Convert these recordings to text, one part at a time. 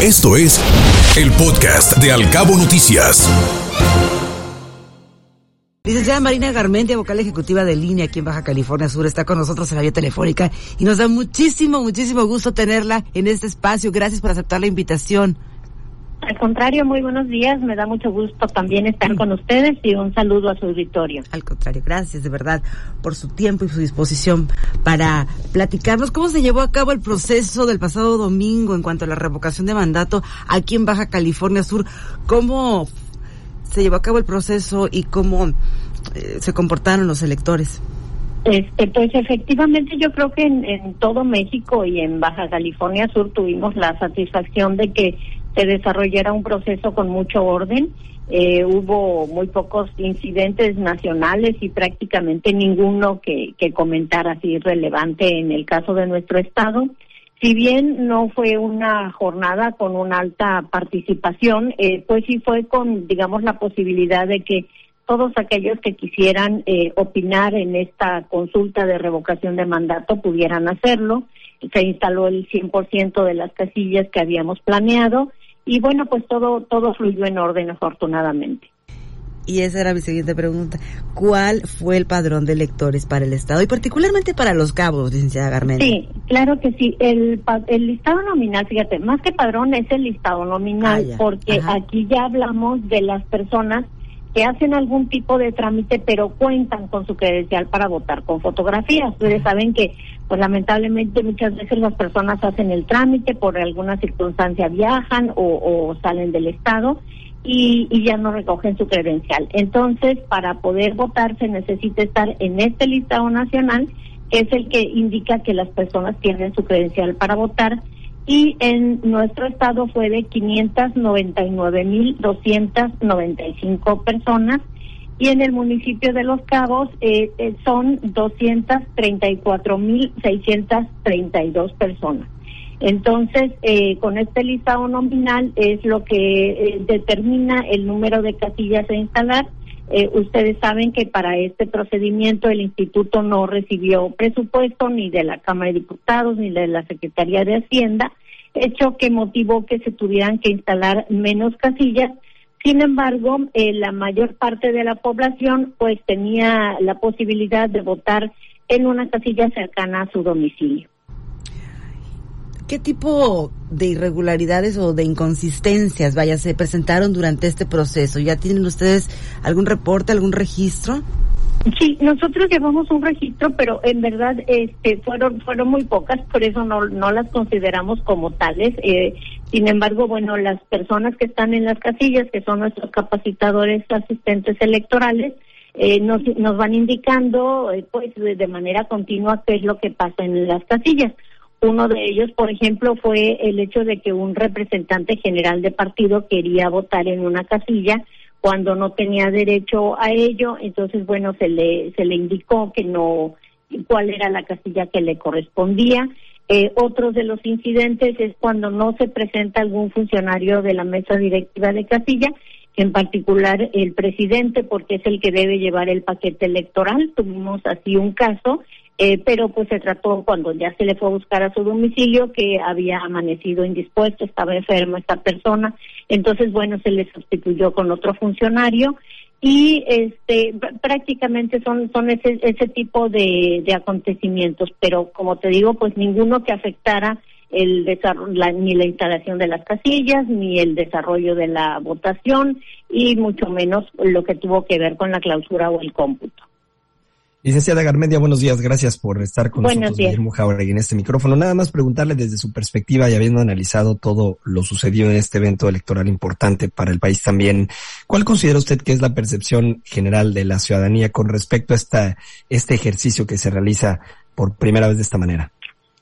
Esto es el podcast de Alcabo Noticias. Licenciada Marina Garmendia, vocal ejecutiva de línea aquí en Baja California Sur, está con nosotros en la vía telefónica y nos da muchísimo, muchísimo gusto tenerla en este espacio. Gracias por aceptar la invitación. Al contrario, muy buenos días. Me da mucho gusto también estar con ustedes y un saludo a su auditorio. Al contrario, gracias de verdad por su tiempo y su disposición para platicarnos cómo se llevó a cabo el proceso del pasado domingo en cuanto a la revocación de mandato aquí en Baja California Sur. ¿Cómo se llevó a cabo el proceso y cómo eh, se comportaron los electores? Este, pues efectivamente yo creo que en, en todo México y en Baja California Sur tuvimos la satisfacción de que se desarrollara un proceso con mucho orden. Eh, hubo muy pocos incidentes nacionales y prácticamente ninguno que, que comentar así relevante en el caso de nuestro estado. Si bien no fue una jornada con una alta participación, eh, pues sí fue con, digamos, la posibilidad de que todos aquellos que quisieran eh, opinar en esta consulta de revocación de mandato pudieran hacerlo. Se instaló el 100% de las casillas que habíamos planeado y bueno, pues todo, todo fluyó en orden afortunadamente. Y esa era mi siguiente pregunta. ¿Cuál fue el padrón de electores para el Estado y particularmente para los cabos, licenciada Garmendia? Sí, claro que sí. El, el listado nominal, fíjate, más que padrón es el listado nominal, Ah, porque Ajá. aquí ya hablamos de las personas que hacen algún tipo de trámite, pero cuentan con su credencial para votar con fotografías. Ustedes saben que, pues lamentablemente muchas veces las personas hacen el trámite, por alguna circunstancia viajan o, o salen del estado y, y ya no recogen su credencial. Entonces, para poder votar se necesita estar en este listado nacional, que es el que indica que las personas tienen su credencial para votar y en nuestro estado fue de 599.295 personas y en el municipio de Los Cabos eh, eh, son 234.632 personas. Entonces, eh, con este listado nominal es lo que eh, determina el número de casillas a instalar. Eh, ustedes saben que para este procedimiento el instituto no recibió presupuesto ni de la Cámara de Diputados ni de la Secretaría de Hacienda, hecho que motivó que se tuvieran que instalar menos casillas. Sin embargo, eh, la mayor parte de la población pues tenía la posibilidad de votar en una casilla cercana a su domicilio. ¿Qué tipo de irregularidades o de inconsistencias, vaya, se presentaron durante este proceso? ¿Ya tienen ustedes algún reporte, algún registro? Sí, nosotros llevamos un registro, pero en verdad este, fueron fueron muy pocas, por eso no, no las consideramos como tales. Eh, sin embargo, bueno, las personas que están en las casillas, que son nuestros capacitadores asistentes electorales, eh, nos, nos van indicando eh, pues de, manera continua qué es lo que pasa en las casillas. Uno de ellos, por ejemplo, fue el hecho de que un representante general de partido quería votar en una casilla cuando no tenía derecho a ello, entonces bueno, se le se le indicó que no cuál era la casilla que le correspondía. Eh, otros de los incidentes es cuando no se presenta algún funcionario de la mesa directiva de casilla, en particular el presidente, porque es el que debe llevar el paquete electoral. Tuvimos así un caso, eh, pero pues se trató cuando ya se le fue a buscar a su domicilio que había amanecido indispuesto, estaba enfermo esta persona, entonces bueno, se le sustituyó con otro funcionario y este pr- prácticamente son son ese ese tipo de, de acontecimientos, pero como te digo, pues ninguno que afectara el desarrollo, la- ni la instalación de las casillas, ni el desarrollo de la votación y mucho menos lo que tuvo que ver con la clausura o el cómputo. Licenciada Garmendia, buenos días. Gracias por estar con Buenos nosotros. Guillermo Jauregui, en este micrófono. Nada más preguntarle desde su perspectiva y habiendo analizado todo lo sucedido en este evento electoral importante para el país también, ¿cuál considera usted que es la percepción general de la ciudadanía con respecto a esta, este ejercicio que se realiza por primera vez de esta manera?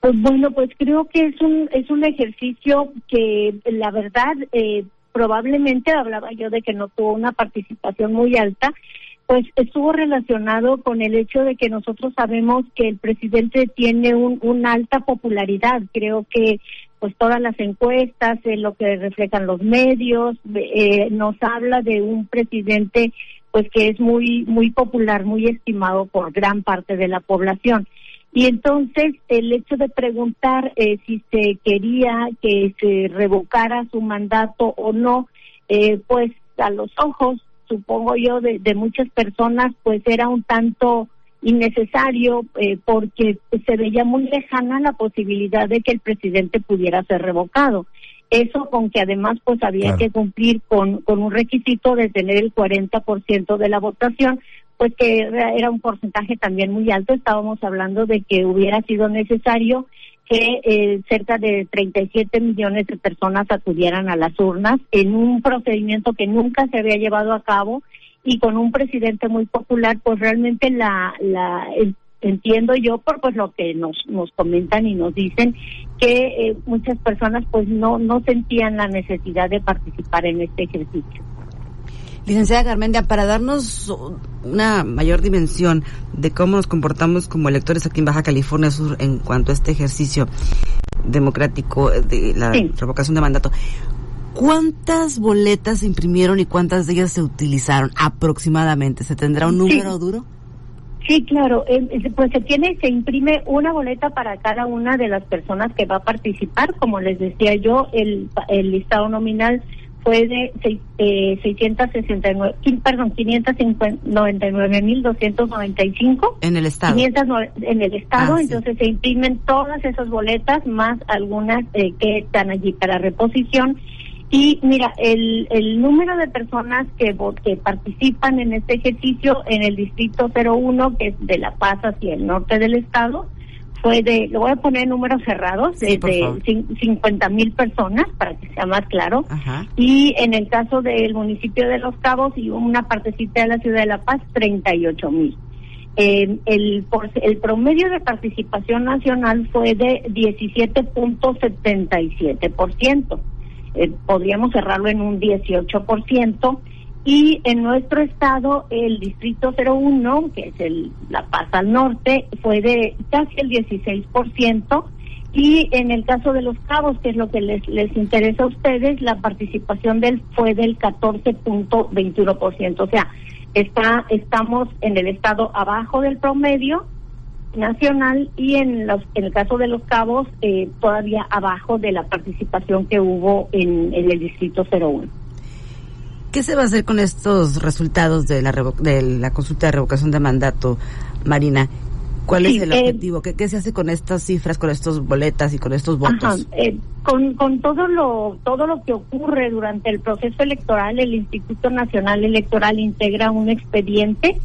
Pues bueno, pues creo que es un es un ejercicio que la verdad eh, probablemente hablaba yo de que no tuvo una participación muy alta, pues estuvo relacionado con el hecho de que nosotros sabemos que el presidente tiene un, una alta popularidad. Creo que pues todas las encuestas, eh, lo que reflejan los medios, eh, nos habla de un presidente pues que es muy muy popular, muy estimado por gran parte de la población. Y entonces el hecho de preguntar eh, si se quería que se revocara su mandato o no, eh, pues a los ojos, supongo yo, de, de muchas personas, pues era un tanto innecesario eh, porque se veía muy lejana la posibilidad de que el presidente pudiera ser revocado. Eso con que además pues había que cumplir con, con un requisito de tener el 40% de la votación, pues que era un porcentaje también muy alto. Estábamos hablando de que hubiera sido necesario que eh, cerca de 37 millones de personas acudieran a las urnas en un procedimiento que nunca se había llevado a cabo y con un presidente muy popular, pues realmente la, la entiendo yo por pues lo que nos nos comentan y nos dicen que eh, muchas personas pues no no sentían la necesidad de participar en este ejercicio. Licenciada Carmendia, para darnos una mayor dimensión de cómo nos comportamos como electores aquí en Baja California Sur en cuanto a este ejercicio democrático de la revocación de mandato, ¿cuántas boletas se imprimieron y cuántas de ellas se utilizaron aproximadamente? ¿Se tendrá un número duro? Sí, claro. Pues se tiene, se imprime una boleta para cada una de las personas que va a participar. Como les decía yo, el, el listado nominal fue de eh, 669, perdón, 599.295. En el Estado. en el Estado, ah, entonces se imprimen todas esas boletas, más algunas eh, que están allí para reposición. Y mira, el, el número de personas que, que participan en este ejercicio en el Distrito 01, que es de La Paz hacia el norte del Estado, fue de, lo voy a poner números cerrados, de, 50 mil personas, para que sea más claro. Y en el caso del municipio de Los Cabos y una partecita de la ciudad de La Paz, 38 mil. Eh, el, el promedio de participación nacional fue de 17.77%. Eh, podríamos cerrarlo en un 18% y en nuestro estado, el distrito 01, que es el La Paz al norte, fue de casi el 16%. Y en el caso de los cabos, que es lo que les, les interesa a ustedes, la participación del fue del 14.21%. O sea, está, estamos en el estado abajo del promedio nacional y en, los, en el caso de los cabos, eh, todavía abajo de la participación que hubo en, en el distrito 01. ¿Qué se va a hacer con estos resultados de la, de la consulta de revocación de mandato, Marina? ¿Cuál es el eh, objetivo? ¿Qué, se hace con estas cifras, con estos boletas y con estos votos? Eh, con, con todo lo todo lo que ocurre durante el proceso electoral, el Instituto Nacional Electoral integra un expediente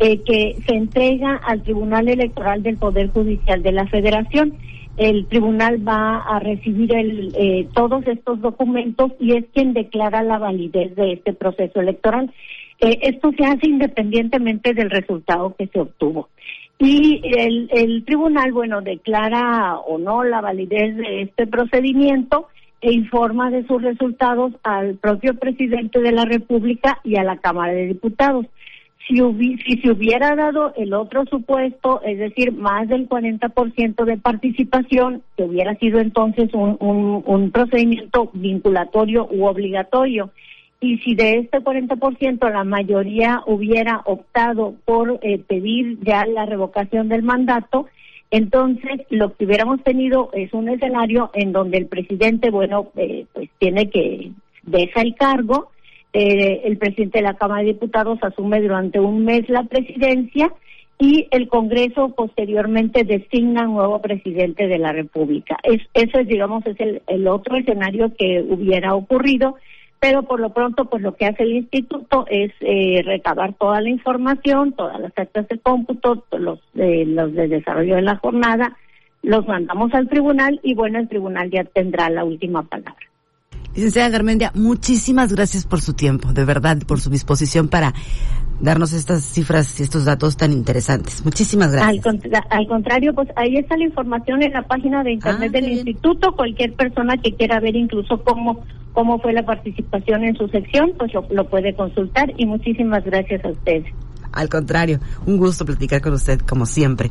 eh, que se entrega al Tribunal Electoral del Poder Judicial de la Federación el tribunal va a recibir el, eh, todos estos documentos y es quien declara la validez de este proceso electoral. Eh, esto se hace independientemente del resultado que se obtuvo. Y el, el tribunal, bueno, declara o no la validez de este procedimiento e informa de sus resultados al propio presidente de la República y a la Cámara de Diputados si, si se hubiera dado el otro supuesto, es decir, más del 40% de participación, que hubiera sido entonces un, un, procedimiento vinculatorio u obligatorio. Y si de este 40% la mayoría hubiera optado por eh, pedir ya la revocación del mandato, entonces lo que hubiéramos tenido es un escenario en donde el presidente, bueno, eh, pues tiene que deja el cargo, eh, el presidente de la Cámara de Diputados asume durante un mes la presidencia y el Congreso posteriormente designa un nuevo presidente de la República. Es, eso es, digamos, es el, otro escenario que hubiera ocurrido, pero por lo pronto, pues lo que hace el instituto es eh, recabar toda la información, todas las actas de cómputo, los, los de desarrollo de la jornada, los mandamos al tribunal y bueno, el tribunal ya tendrá la última palabra. Licenciada Garmendia, muchísimas gracias por su tiempo, de verdad, por su disposición para darnos estas cifras y estos datos tan interesantes. Muchísimas gracias. Al, contrario, pues ahí está la información en la página de internet ah, del instituto. Cualquier persona que quiera ver incluso cómo cómo fue la participación en su sección, pues lo, lo puede consultar y muchísimas gracias a usted. Al contrario, un gusto platicar con usted como siempre.